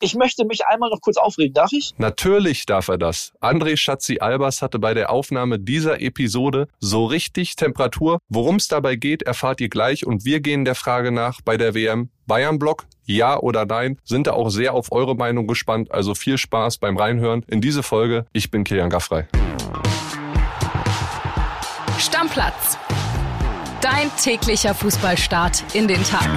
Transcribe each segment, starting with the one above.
Ich möchte mich einmal noch kurz aufregen, darf ich? Natürlich darf er das. André Schatzi-Albers hatte bei der Aufnahme dieser Episode so richtig Temperatur. Worum es dabei geht, erfahrt ihr gleich und wir gehen der Frage nach bei der WM. Bayern-Block, ja oder nein? Sind da auch sehr auf eure Meinung gespannt. Also viel Spaß beim Reinhören in diese Folge. Ich bin Kilian Gaffrey. Stammplatz. Dein täglicher Fußballstart in den Tag.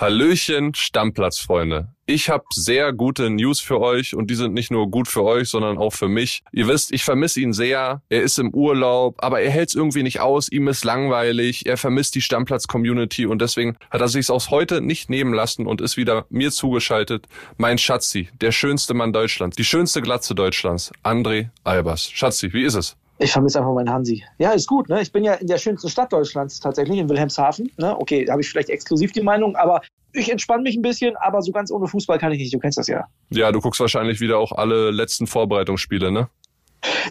Hallöchen, Stammplatzfreunde. Ich habe sehr gute News für euch und die sind nicht nur gut für euch, sondern auch für mich. Ihr wisst, ich vermisse ihn sehr. Er ist im Urlaub, aber er hält es irgendwie nicht aus. Ihm ist langweilig. Er vermisst die Stammplatz-Community und deswegen hat er sich aus heute nicht nehmen lassen und ist wieder mir zugeschaltet. Mein Schatzi, der schönste Mann Deutschlands, die schönste Glatze Deutschlands, André Albers. Schatzi, wie ist es? Ich vermisse einfach meinen Hansi. Ja, ist gut. Ne? Ich bin ja in der schönsten Stadt Deutschlands tatsächlich, in Wilhelmshaven. Ne? Okay, da habe ich vielleicht exklusiv die Meinung, aber ich entspanne mich ein bisschen, aber so ganz ohne Fußball kann ich nicht. Du kennst das ja. Ja, du guckst wahrscheinlich wieder auch alle letzten Vorbereitungsspiele, ne?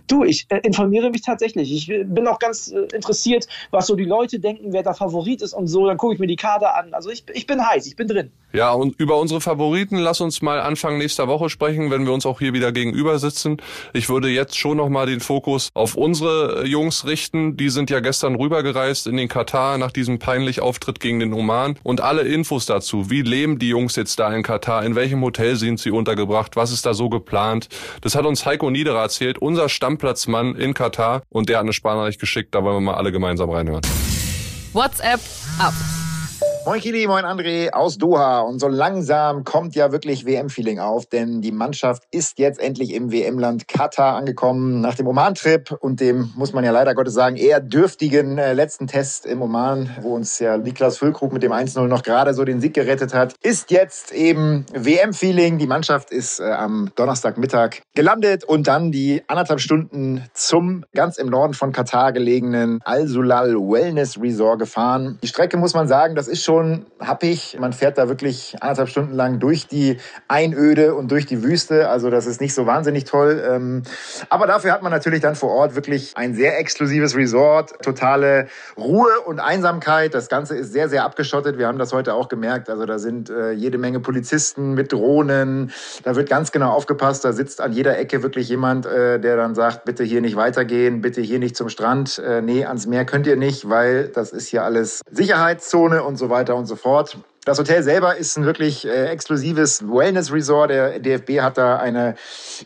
Du, ich äh, informiere mich tatsächlich. Ich bin auch ganz äh, interessiert, was so die Leute denken, wer da Favorit ist und so. Dann gucke ich mir die Kader an. Also ich, ich bin heiß, ich bin drin. Ja, und über unsere Favoriten lass uns mal Anfang nächster Woche sprechen, wenn wir uns auch hier wieder gegenüber sitzen. Ich würde jetzt schon nochmal den Fokus auf unsere äh, Jungs richten. Die sind ja gestern rübergereist in den Katar nach diesem peinlichen Auftritt gegen den Oman. Und alle Infos dazu, wie leben die Jungs jetzt da in Katar, in welchem Hotel sind sie untergebracht, was ist da so geplant. Das hat uns Heiko Niederer erzählt, unser Stammplatzmann in Katar. Und der hat eine Sparnachricht geschickt, da wollen wir mal alle gemeinsam reinhören. WhatsApp ab. Moin Kili, moin André aus Doha. Und so langsam kommt ja wirklich WM-Feeling auf, denn die Mannschaft ist jetzt endlich im WM-Land Katar angekommen. Nach dem Oman-Trip und dem, muss man ja leider Gottes sagen, eher dürftigen äh, letzten Test im Oman, wo uns ja Niklas Füllkrug mit dem 1-0 noch gerade so den Sieg gerettet hat, ist jetzt eben WM-Feeling. Die Mannschaft ist äh, am Donnerstagmittag gelandet und dann die anderthalb Stunden zum ganz im Norden von Katar gelegenen Al-Sulal Wellness Resort gefahren. Die Strecke, muss man sagen, das ist schon schon happig. Man fährt da wirklich anderthalb Stunden lang durch die Einöde und durch die Wüste. Also das ist nicht so wahnsinnig toll. Ähm, aber dafür hat man natürlich dann vor Ort wirklich ein sehr exklusives Resort, totale Ruhe und Einsamkeit. Das Ganze ist sehr, sehr abgeschottet. Wir haben das heute auch gemerkt. Also da sind äh, jede Menge Polizisten mit Drohnen. Da wird ganz genau aufgepasst. Da sitzt an jeder Ecke wirklich jemand, äh, der dann sagt, bitte hier nicht weitergehen, bitte hier nicht zum Strand. Äh, nee, ans Meer könnt ihr nicht, weil das ist hier alles Sicherheitszone und so weiter weiter und so fort. Das Hotel selber ist ein wirklich äh, exklusives Wellness-Resort. Der DFB hat da eine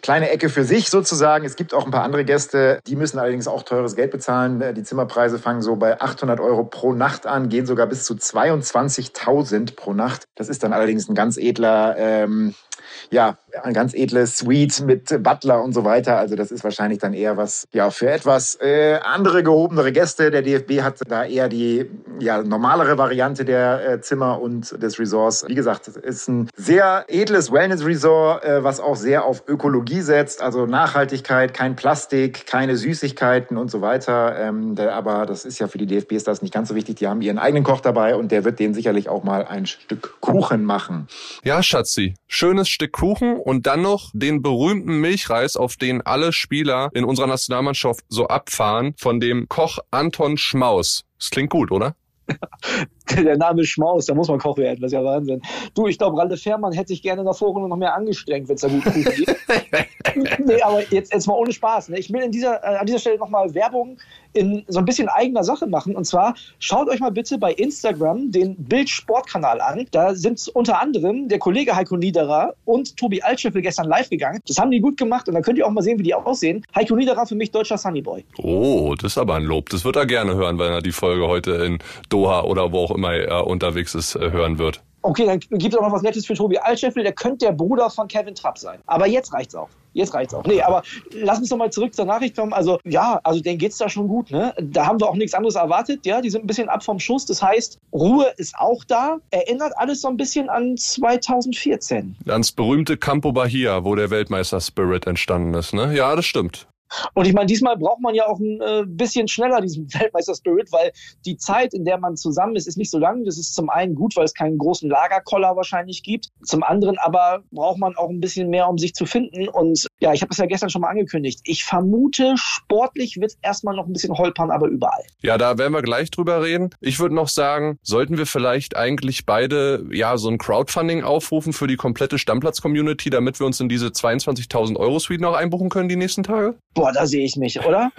kleine Ecke für sich sozusagen. Es gibt auch ein paar andere Gäste, die müssen allerdings auch teures Geld bezahlen. Äh, die Zimmerpreise fangen so bei 800 Euro pro Nacht an, gehen sogar bis zu 22.000 pro Nacht. Das ist dann allerdings ein ganz edler ähm, ja, ein ganz edles Suite mit Butler und so weiter. Also das ist wahrscheinlich dann eher was ja für etwas äh, andere gehobenere Gäste. Der DFB hat da eher die ja, normalere Variante der äh, Zimmer und des Resorts. Wie gesagt, es ist ein sehr edles Wellness-Resort, äh, was auch sehr auf Ökologie setzt, also Nachhaltigkeit, kein Plastik, keine Süßigkeiten und so weiter. Ähm, der, aber das ist ja für die DFBs das nicht ganz so wichtig. Die haben ihren eigenen Koch dabei und der wird denen sicherlich auch mal ein Stück Kuchen machen. Ja, Schatzi, schönes Stück Kuchen und dann noch den berühmten Milchreis, auf den alle Spieler in unserer Nationalmannschaft so abfahren, von dem Koch Anton Schmaus. Das klingt gut, oder? der Name Schmaus, da muss man Koch werden, das ist ja Wahnsinn. Du, ich glaube, Ralde Fährmann hätte sich gerne in der Vorrunde noch mehr angestrengt, wenn es da gut geht. nee, aber jetzt, jetzt mal ohne Spaß. Ne? Ich will in dieser, äh, an dieser Stelle nochmal Werbung in so ein bisschen eigener Sache machen. Und zwar schaut euch mal bitte bei Instagram den Bild-Sport-Kanal an. Da sind unter anderem der Kollege Heiko Niederer und Tobi Altscheffel gestern live gegangen. Das haben die gut gemacht und da könnt ihr auch mal sehen, wie die aussehen. Heiko Niederer für mich deutscher Sunnyboy. Oh, das ist aber ein Lob. Das wird er gerne hören, wenn er die Folge heute in Doha oder wo auch immer er unterwegs ist, äh, hören wird. Okay, dann gibt es auch noch was Nettes für Tobi Altscheffel. Der könnte der Bruder von Kevin Trapp sein. Aber jetzt reicht's auch. Jetzt reicht's auch. Nee, aber lass uns doch mal zurück zur Nachricht kommen. Also, ja, also denen geht's da schon gut, ne? Da haben wir auch nichts anderes erwartet. Ja, die sind ein bisschen ab vom Schuss. Das heißt, Ruhe ist auch da. Erinnert alles so ein bisschen an 2014. Ans berühmte Campo Bahia, wo der Weltmeister-Spirit entstanden ist, ne? Ja, das stimmt. Und ich meine, diesmal braucht man ja auch ein äh, bisschen schneller diesen Weltmeister-Spirit, weil die Zeit, in der man zusammen ist, ist nicht so lang. Das ist zum einen gut, weil es keinen großen Lagerkoller wahrscheinlich gibt. Zum anderen aber braucht man auch ein bisschen mehr, um sich zu finden. Und ja, ich habe es ja gestern schon mal angekündigt. Ich vermute, sportlich wird es erstmal noch ein bisschen holpern, aber überall. Ja, da werden wir gleich drüber reden. Ich würde noch sagen, sollten wir vielleicht eigentlich beide ja so ein Crowdfunding aufrufen für die komplette Stammplatz-Community, damit wir uns in diese 22.000 Euro Suite noch einbuchen können die nächsten Tage? Boah, da sehe ich mich, oder?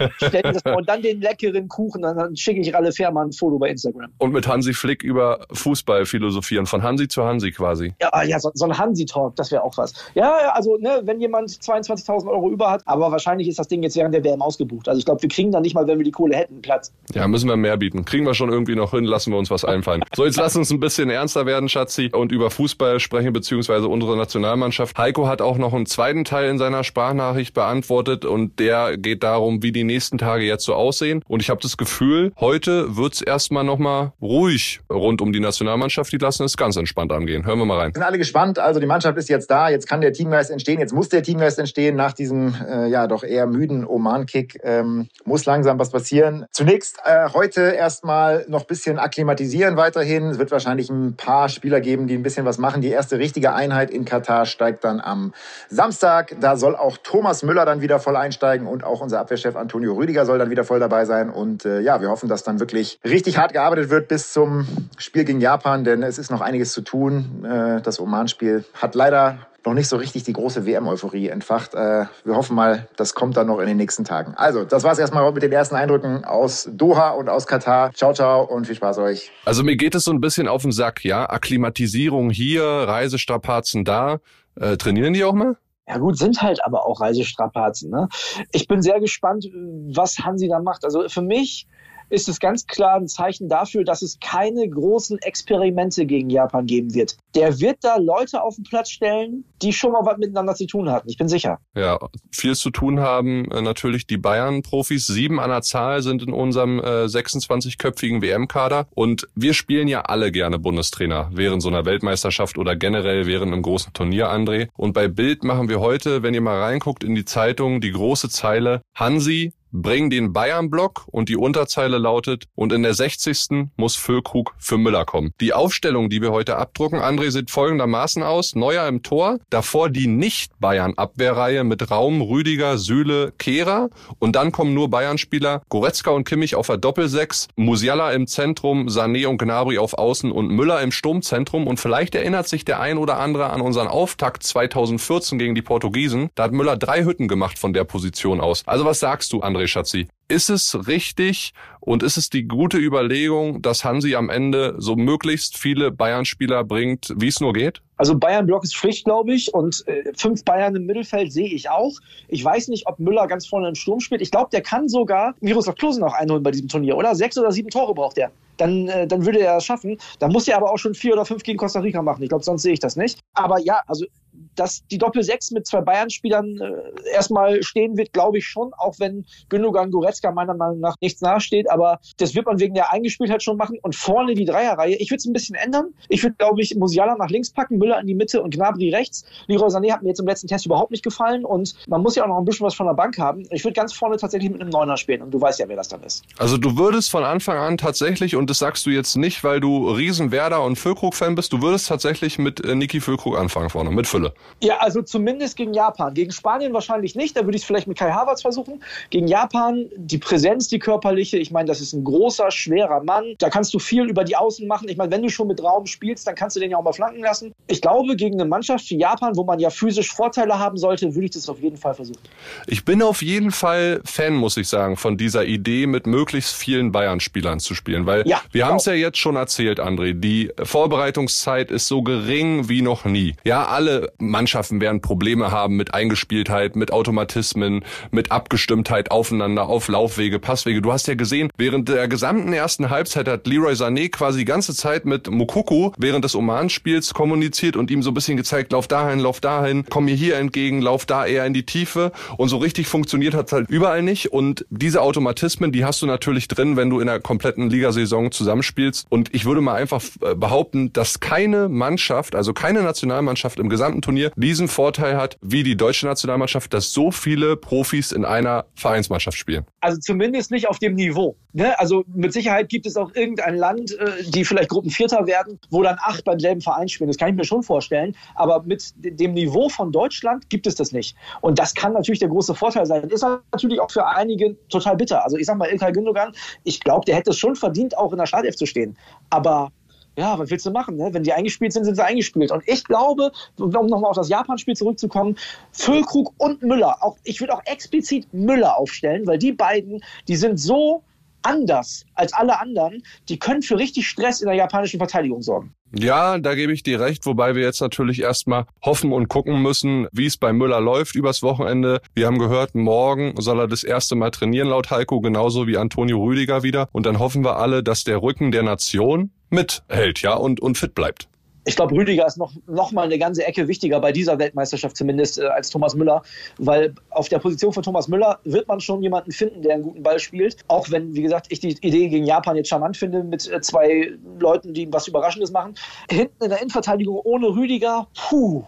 Und dann den leckeren Kuchen, dann, dann schicke ich Ralle Fährmann ein Foto bei Instagram. Und mit Hansi Flick über Fußball philosophieren, von Hansi zu Hansi quasi. Ja, ja so, so ein Hansi-Talk, das wäre auch was. Ja, also ne, wenn jemand 22.000 Euro über hat, aber wahrscheinlich ist das Ding jetzt während der WM ausgebucht. Also ich glaube, wir kriegen dann nicht mal, wenn wir die Kohle hätten, Platz. Ja, müssen wir mehr bieten. Kriegen wir schon irgendwie noch hin, lassen wir uns was einfallen. So, jetzt lass uns ein bisschen ernster werden, Schatzi, und über Fußball sprechen, beziehungsweise unsere Nationalmannschaft. Heiko hat auch noch einen zweiten Teil in seiner Sprachnachricht beantwortet und der geht darum, wie die nächsten Tage jetzt so aussehen. Und ich habe das Gefühl, heute wird's erstmal nochmal ruhig rund um die Nationalmannschaft. Die lassen es ganz entspannt angehen. Hören wir mal rein. Sind alle gespannt. Also die Mannschaft ist jetzt da. Jetzt kann der Teamgeist entstehen. Jetzt muss der Teamgeist entstehen nach diesem äh, ja doch eher müden Oman-Kick. Ähm, muss langsam was passieren. Zunächst äh, heute erstmal noch bisschen akklimatisieren weiterhin. Es wird wahrscheinlich ein paar Spieler geben, die ein bisschen was machen. Die erste richtige Einheit in Katar steigt dann am Samstag. Da soll auch Thomas Müller dann wieder voll einsteigen und auch unser Abwehrchef Antonio Rüdiger soll dann wieder voll dabei sein. Und äh, ja, wir hoffen, dass dann wirklich richtig hart gearbeitet wird bis zum Spiel gegen Japan, denn es ist noch einiges zu tun. Äh, das Oman-Spiel hat leider noch nicht so richtig die große WM-Euphorie entfacht. Äh, wir hoffen mal, das kommt dann noch in den nächsten Tagen. Also, das war's erstmal mit den ersten Eindrücken aus Doha und aus Katar. Ciao, ciao und viel Spaß euch. Also mir geht es so ein bisschen auf den Sack, ja. Akklimatisierung hier, Reisestrapazen da. Äh, trainieren die auch mal? Ja gut, sind halt aber auch Reisestrapazen. Ne? Ich bin sehr gespannt, was Hansi da macht. Also für mich ist es ganz klar ein Zeichen dafür, dass es keine großen Experimente gegen Japan geben wird. Der wird da Leute auf den Platz stellen, die schon mal was miteinander zu tun hatten. Ich bin sicher. Ja, viel zu tun haben äh, natürlich die Bayern-Profis. Sieben an der Zahl sind in unserem äh, 26-köpfigen WM-Kader. Und wir spielen ja alle gerne Bundestrainer während so einer Weltmeisterschaft oder generell während einem großen Turnier, André. Und bei Bild machen wir heute, wenn ihr mal reinguckt in die Zeitung, die große Zeile Hansi bring den Bayern-Block und die Unterzeile lautet, und in der 60. muss Füllkrug für Müller kommen. Die Aufstellung, die wir heute abdrucken, André, sieht folgendermaßen aus. Neuer im Tor, davor die Nicht-Bayern-Abwehrreihe mit Raum, Rüdiger, Süle, Kehrer und dann kommen nur Bayern-Spieler Goretzka und Kimmich auf der Doppelsechs, Musiala im Zentrum, Sané und Gnabry auf Außen und Müller im Sturmzentrum und vielleicht erinnert sich der ein oder andere an unseren Auftakt 2014 gegen die Portugiesen. Da hat Müller drei Hütten gemacht von der Position aus. Also was sagst du, André Schatzi? Ist es richtig und ist es die gute Überlegung, dass Hansi am Ende so möglichst viele Bayern-Spieler bringt, wie es nur geht? Also Bayern-Block ist Pflicht, glaube ich. Und äh, fünf Bayern im Mittelfeld sehe ich auch. Ich weiß nicht, ob Müller ganz vorne im Sturm spielt. Ich glaube, der kann sogar Miroslav Klose noch einholen bei diesem Turnier, oder? Sechs oder sieben Tore braucht er. Dann, äh, dann würde er das schaffen. Dann muss er aber auch schon vier oder fünf gegen Costa Rica machen. Ich glaube, sonst sehe ich das nicht. Aber ja, also dass die Doppel-6 mit zwei Bayern-Spielern äh, erstmal stehen wird, glaube ich schon, auch wenn Gündogan Goretzka meiner Meinung nach nichts nachsteht. Aber das wird man wegen der Eingespieltheit schon machen. Und vorne die Dreierreihe, ich würde es ein bisschen ändern. Ich würde, glaube ich, Musiala nach links packen, Müller in die Mitte und Gnabry rechts. Leroy Sané hat mir jetzt im letzten Test überhaupt nicht gefallen und man muss ja auch noch ein bisschen was von der Bank haben. Ich würde ganz vorne tatsächlich mit einem Neuner spielen und du weißt ja, wer das dann ist. Also du würdest von Anfang an tatsächlich, und das sagst du jetzt nicht, weil du riesen Werder und Füllkrug-Fan bist, du würdest tatsächlich mit äh, Niki Füllkrug anfangen vorne, mit Fülle. Ja, also zumindest gegen Japan. Gegen Spanien wahrscheinlich nicht. Da würde ich es vielleicht mit Kai Havertz versuchen. Gegen Japan die Präsenz, die körperliche. Ich meine, das ist ein großer, schwerer Mann. Da kannst du viel über die Außen machen. Ich meine, wenn du schon mit Raum spielst, dann kannst du den ja auch mal flanken lassen. Ich glaube, gegen eine Mannschaft wie Japan, wo man ja physisch Vorteile haben sollte, würde ich das auf jeden Fall versuchen. Ich bin auf jeden Fall Fan, muss ich sagen, von dieser Idee, mit möglichst vielen Bayern-Spielern zu spielen. Weil ja, wir haben es ja jetzt schon erzählt, André. Die Vorbereitungszeit ist so gering wie noch nie. Ja, alle Mannschaften werden Probleme haben mit Eingespieltheit, mit Automatismen, mit Abgestimmtheit aufeinander, auf Laufwege, Passwege. Du hast ja gesehen, während der gesamten ersten Halbzeit hat Leroy Sané quasi die ganze Zeit mit Mokoko während des Oman-Spiels kommuniziert und ihm so ein bisschen gezeigt, lauf dahin, lauf dahin, komm mir hier entgegen, lauf da eher in die Tiefe. Und so richtig funktioniert hat halt überall nicht. Und diese Automatismen, die hast du natürlich drin, wenn du in der kompletten Ligasaison zusammenspielst. Und ich würde mal einfach äh, behaupten, dass keine Mannschaft, also keine Nationalmannschaft im gesamten Turnier Turnier diesen Vorteil hat, wie die deutsche Nationalmannschaft, dass so viele Profis in einer Vereinsmannschaft spielen. Also zumindest nicht auf dem Niveau. Ne? Also mit Sicherheit gibt es auch irgendein Land, äh, die vielleicht Gruppenvierter werden, wo dann acht beim selben Verein spielen. Das kann ich mir schon vorstellen. Aber mit dem Niveau von Deutschland gibt es das nicht. Und das kann natürlich der große Vorteil sein. Ist natürlich auch für einige total bitter. Also ich sag mal, Ilkay Gündogan, ich glaube, der hätte es schon verdient, auch in der Startelf zu stehen. Aber ja, was willst du machen? Ne? Wenn die eingespielt sind, sind sie eingespielt. Und ich glaube, um nochmal auf das Japan-Spiel zurückzukommen, Füllkrug und Müller, auch, ich würde auch explizit Müller aufstellen, weil die beiden, die sind so anders als alle anderen, die können für richtig Stress in der japanischen Verteidigung sorgen. Ja, da gebe ich dir recht, wobei wir jetzt natürlich erstmal hoffen und gucken müssen, wie es bei Müller läuft übers Wochenende. Wir haben gehört, morgen soll er das erste Mal trainieren laut Heiko, genauso wie Antonio Rüdiger wieder. Und dann hoffen wir alle, dass der Rücken der Nation mithält, ja, und, und fit bleibt ich glaube, Rüdiger ist noch, noch mal eine ganze Ecke wichtiger bei dieser Weltmeisterschaft zumindest äh, als Thomas Müller, weil auf der Position von Thomas Müller wird man schon jemanden finden, der einen guten Ball spielt. Auch wenn, wie gesagt, ich die Idee gegen Japan jetzt charmant finde mit äh, zwei Leuten, die was Überraschendes machen. Hinten in der Innenverteidigung ohne Rüdiger, puh.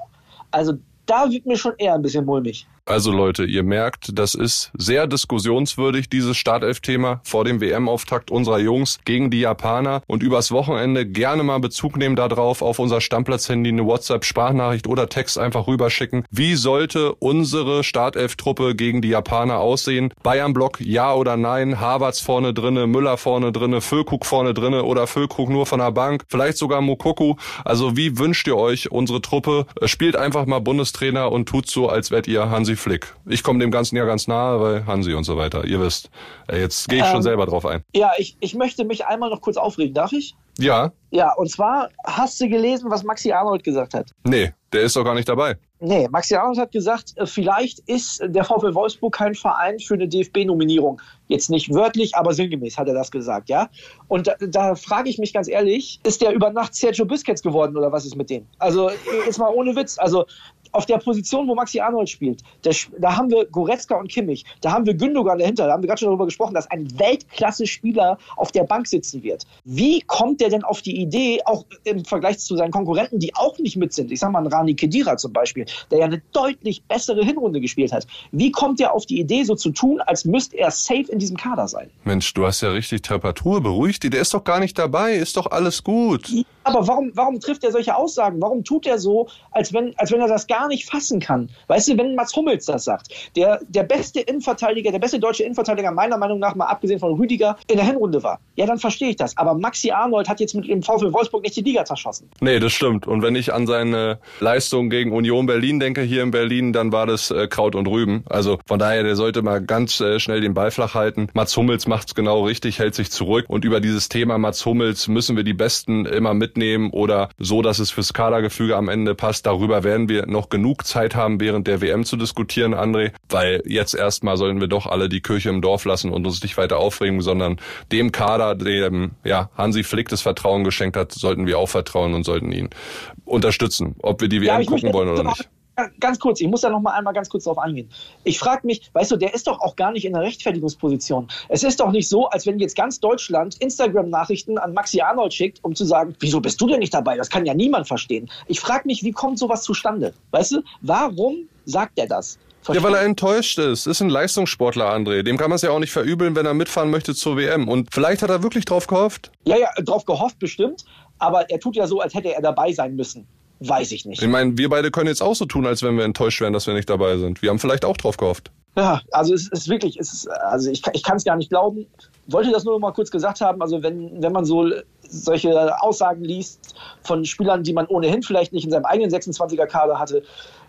Also da wird mir schon eher ein bisschen mulmig. Also Leute, ihr merkt, das ist sehr diskussionswürdig, dieses Startelf-Thema vor dem WM-Auftakt unserer Jungs gegen die Japaner und übers Wochenende gerne mal Bezug nehmen darauf, auf unser Stammplatz-Handy eine WhatsApp-Sprachnachricht oder Text einfach rüberschicken. Wie sollte unsere Startelf-Truppe gegen die Japaner aussehen? Bayern-Block, ja oder nein? Havertz vorne drinne, Müller vorne drinne, Füllkrug vorne drinne oder Füllkrug nur von der Bank? Vielleicht sogar Mokoku. Also wie wünscht ihr euch unsere Truppe? Spielt einfach mal Bundestrainer und tut so, als wärt ihr Hansi Flick. Ich komme dem Ganzen ja ganz nahe, weil Hansi und so weiter. Ihr wisst. Äh, jetzt gehe ich ähm, schon selber drauf ein. Ja, ich, ich möchte mich einmal noch kurz aufregen. Darf ich? Ja. Ja, und zwar hast du gelesen, was Maxi Arnold gesagt hat. Nee, der ist doch gar nicht dabei. Nee, Maxi Arnold hat gesagt, äh, vielleicht ist der VfL Wolfsburg kein Verein für eine DFB-Nominierung. Jetzt nicht wörtlich, aber sinngemäß hat er das gesagt, ja. Und da, da frage ich mich ganz ehrlich, ist der über Nacht Sergio Busquets geworden oder was ist mit dem? Also jetzt mal ohne Witz. Also auf der Position, wo Maxi Arnold spielt, da, da haben wir Goretzka und Kimmich, da haben wir Gündogan dahinter, da haben wir gerade schon darüber gesprochen, dass ein Weltklasse-Spieler auf der Bank sitzen wird. Wie kommt der denn auf die Idee, auch im Vergleich zu seinen Konkurrenten, die auch nicht mit sind? Ich sag mal, Rani Kedira zum Beispiel, der ja eine deutlich bessere Hinrunde gespielt hat. Wie kommt der auf die Idee, so zu tun, als müsste er safe in diesem Kader sein? Mensch, du hast ja richtig Temperatur, beruhigt die, der ist doch gar nicht dabei, ist doch alles gut. Aber warum, warum trifft er solche Aussagen? Warum tut er so, als wenn, als wenn er das gar nicht fassen kann? Weißt du, wenn Mats Hummels das sagt, der, der beste Innenverteidiger, der beste deutsche Innenverteidiger meiner Meinung nach, mal abgesehen von Rüdiger, in der Hinrunde war, ja, dann verstehe ich das. Aber Maxi Arnold hat jetzt mit dem VfL Wolfsburg nicht die Liga zerschossen. Nee, das stimmt. Und wenn ich an seine Leistung gegen Union Berlin denke, hier in Berlin, dann war das äh, Kraut und Rüben. Also von daher, der sollte mal ganz äh, schnell den Ball flach halten. Mats Hummels macht's genau richtig, hält sich zurück. Und über dieses Thema Mats Hummels müssen wir die Besten immer mitnehmen oder so, dass es fürs Kadergefüge am Ende passt. Darüber werden wir noch genug Zeit haben, während der WM zu diskutieren, André, weil jetzt erstmal sollten wir doch alle die Kirche im Dorf lassen und uns nicht weiter aufregen, sondern dem Kader, dem ja, Hansi Flick das Vertrauen geschenkt hat, sollten wir auch vertrauen und sollten ihn unterstützen, ob wir die WM ja, gucken wollen oder nicht ganz kurz, ich muss da noch mal einmal ganz kurz drauf eingehen. Ich frage mich, weißt du, der ist doch auch gar nicht in der Rechtfertigungsposition. Es ist doch nicht so, als wenn jetzt ganz Deutschland Instagram-Nachrichten an Maxi Arnold schickt, um zu sagen, wieso bist du denn nicht dabei? Das kann ja niemand verstehen. Ich frage mich, wie kommt sowas zustande? Weißt du, warum sagt er das? Ja, weil er enttäuscht ist. Ist ein Leistungssportler, André. Dem kann man es ja auch nicht verübeln, wenn er mitfahren möchte zur WM. Und vielleicht hat er wirklich drauf gehofft. Ja, ja, drauf gehofft bestimmt. Aber er tut ja so, als hätte er dabei sein müssen. Weiß ich nicht. Ich meine, wir beide können jetzt auch so tun, als wenn wir enttäuscht wären, dass wir nicht dabei sind. Wir haben vielleicht auch drauf gehofft. Ja, also es ist wirklich, es ist, also ich, ich kann es gar nicht glauben. Wollte das nur mal kurz gesagt haben. Also wenn, wenn man so solche Aussagen liest von Spielern, die man ohnehin vielleicht nicht in seinem eigenen 26er Kader hatte,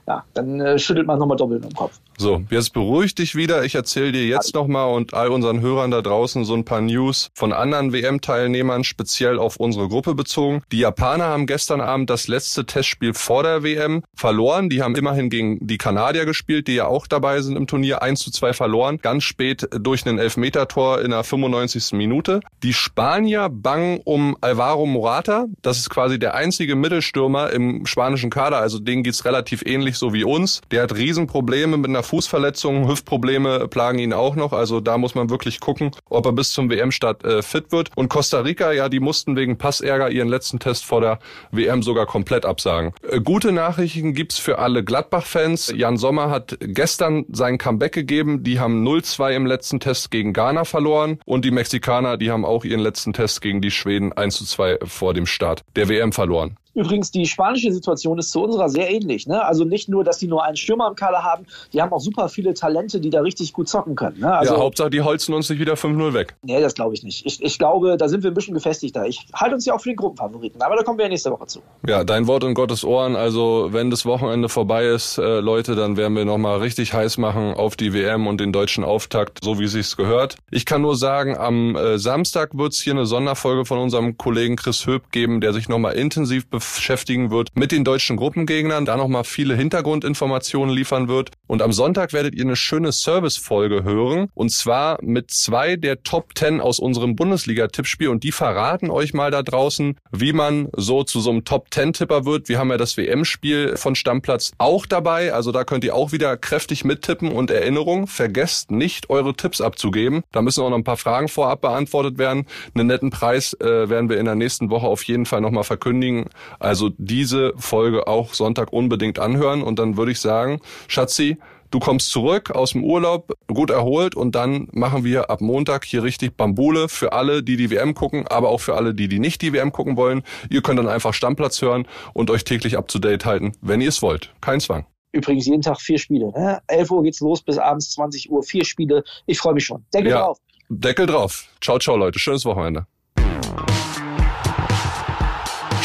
ja, dann äh, schüttelt man nochmal doppelt im Kopf. So, jetzt beruhig dich wieder. Ich erzähle dir jetzt nochmal und all unseren Hörern da draußen so ein paar News von anderen WM-Teilnehmern, speziell auf unsere Gruppe bezogen. Die Japaner haben gestern Abend das letzte Testspiel vor der WM verloren. Die haben immerhin gegen die Kanadier gespielt, die ja auch dabei sind im Turnier. 1 zu 2 verloren. Ganz spät durch einen Elfmetertor in der 95. Minute. Die Spanier bangen um Alvaro Morata. Das ist quasi der einzige Mittelstürmer im spanischen Kader. Also denen geht's relativ ähnlich so wie uns. Der hat Riesenprobleme mit einer Fußverletzung, Hüftprobleme plagen ihn auch noch. Also da muss man wirklich gucken, ob er bis zum WM-Start äh, fit wird. Und Costa Rica, ja, die mussten wegen Passärger ihren letzten Test vor der WM sogar komplett absagen. Äh, gute Nachrichten gibt's für alle Gladbach-Fans. Jan Sommer hat gestern sein Comeback gegeben. Die haben 0-2 im letzten Test gegen Ghana verloren. Und die Mexikaner, die haben auch ihren letzten Test gegen die Schweden 1-2 vor dem Start der WM verloren. Übrigens, die spanische Situation ist zu unserer sehr ähnlich. Ne? Also nicht nur, dass die nur einen Stürmer im Kader haben, die haben auch super viele Talente, die da richtig gut zocken können. Ne? Also, ja, Hauptsache, die holzen uns nicht wieder 5-0 weg. Nee, das glaube ich nicht. Ich, ich glaube, da sind wir ein bisschen gefestigter. Ich halte uns ja auch für den Gruppenfavoriten, aber da kommen wir ja nächste Woche zu. Ja, dein Wort in Gottes Ohren. Also, wenn das Wochenende vorbei ist, äh, Leute, dann werden wir nochmal richtig heiß machen auf die WM und den deutschen Auftakt, so wie es sich gehört. Ich kann nur sagen, am äh, Samstag wird es hier eine Sonderfolge von unserem Kollegen Chris Höp geben, der sich nochmal intensiv beschäftigen wird mit den deutschen Gruppengegnern, da nochmal viele Hintergrundinformationen liefern wird. Und am Sonntag werdet ihr eine schöne Service-Folge hören. Und zwar mit zwei der Top Ten aus unserem Bundesliga-Tippspiel. Und die verraten euch mal da draußen, wie man so zu so einem Top Ten-Tipper wird. Wir haben ja das WM-Spiel von Stammplatz auch dabei. Also da könnt ihr auch wieder kräftig mittippen. Und Erinnerung, vergesst nicht, eure Tipps abzugeben. Da müssen auch noch ein paar Fragen vorab beantwortet werden. Einen netten Preis äh, werden wir in der nächsten Woche auf jeden Fall nochmal verkündigen. Also diese Folge auch Sonntag unbedingt anhören. Und dann würde ich sagen, Schatzi, Du kommst zurück aus dem Urlaub, gut erholt und dann machen wir ab Montag hier richtig Bambule für alle, die die WM gucken, aber auch für alle, die die nicht die WM gucken wollen. Ihr könnt dann einfach Stammplatz hören und euch täglich up to date halten, wenn ihr es wollt. Kein Zwang. Übrigens jeden Tag vier Spiele. Ne? 11 Uhr geht's los bis abends 20 Uhr. Vier Spiele. Ich freue mich schon. Deckel ja, drauf. Deckel drauf. Ciao, ciao, Leute. Schönes Wochenende.